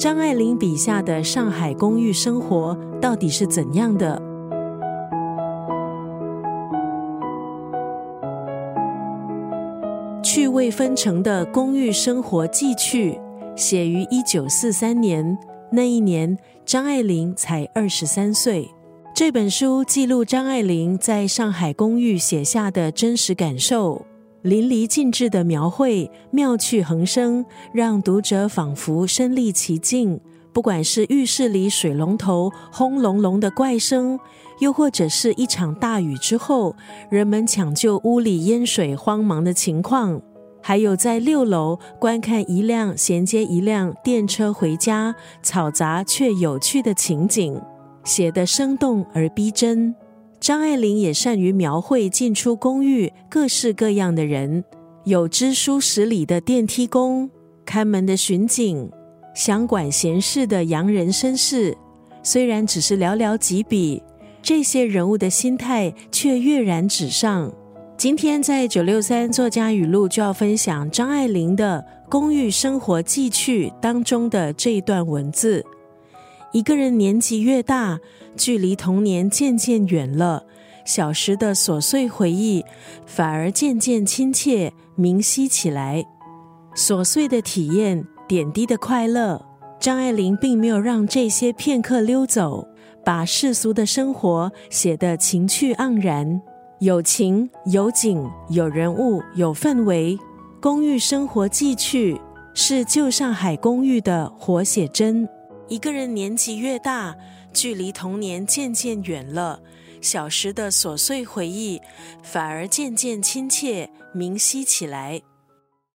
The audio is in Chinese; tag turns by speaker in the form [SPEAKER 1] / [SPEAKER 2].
[SPEAKER 1] 张爱玲笔下的上海公寓生活到底是怎样的？趣味纷呈的公寓生活记趣，写于一九四三年。那一年，张爱玲才二十三岁。这本书记录张爱玲在上海公寓写下的真实感受，淋漓尽致的描绘，妙趣横生，让读者仿佛身临其境。不管是浴室里水龙头轰隆隆的怪声，又或者是一场大雨之后人们抢救屋里淹水慌忙的情况，还有在六楼观看一辆衔接一辆电车回家嘈杂却有趣的情景，写得生动而逼真。张爱玲也善于描绘进出公寓各式各样的人，有知书识礼的电梯工、看门的巡警。想管闲事的洋人绅士，虽然只是寥寥几笔，这些人物的心态却跃然纸上。今天在九六三作家语录就要分享张爱玲的《公寓生活记趣》当中的这一段文字：一个人年纪越大，距离童年渐渐远了，小时的琐碎回忆反而渐渐亲切明晰起来，琐碎的体验。点滴的快乐，张爱玲并没有让这些片刻溜走，把世俗的生活写得情趣盎然，有情有景有人物有氛围。公寓生活记趣是旧上海公寓的活写真。一个人年纪越大，距离童年渐渐远了，小时的琐碎回忆反而渐渐亲切明晰起来。